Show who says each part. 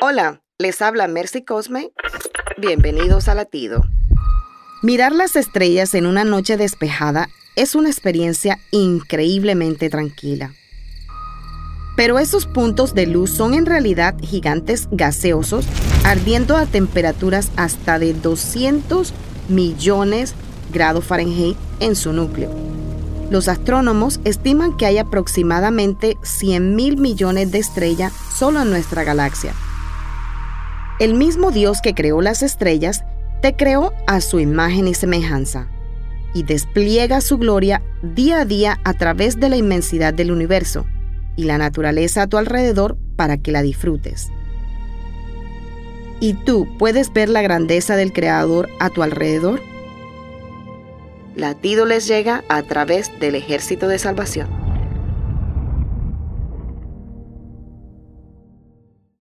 Speaker 1: Hola, les habla Mercy Cosme. Bienvenidos a Latido. Mirar las estrellas en una noche despejada es una experiencia increíblemente tranquila. Pero esos puntos de luz son en realidad gigantes gaseosos ardiendo a temperaturas hasta de 200 millones grados Fahrenheit en su núcleo. Los astrónomos estiman que hay aproximadamente 100 mil millones de estrellas solo en nuestra galaxia. El mismo Dios que creó las estrellas te creó a su imagen y semejanza y despliega su gloria día a día a través de la inmensidad del universo y la naturaleza a tu alrededor para que la disfrutes. ¿Y tú puedes ver la grandeza del Creador a tu alrededor? Latido les llega a través del ejército de salvación.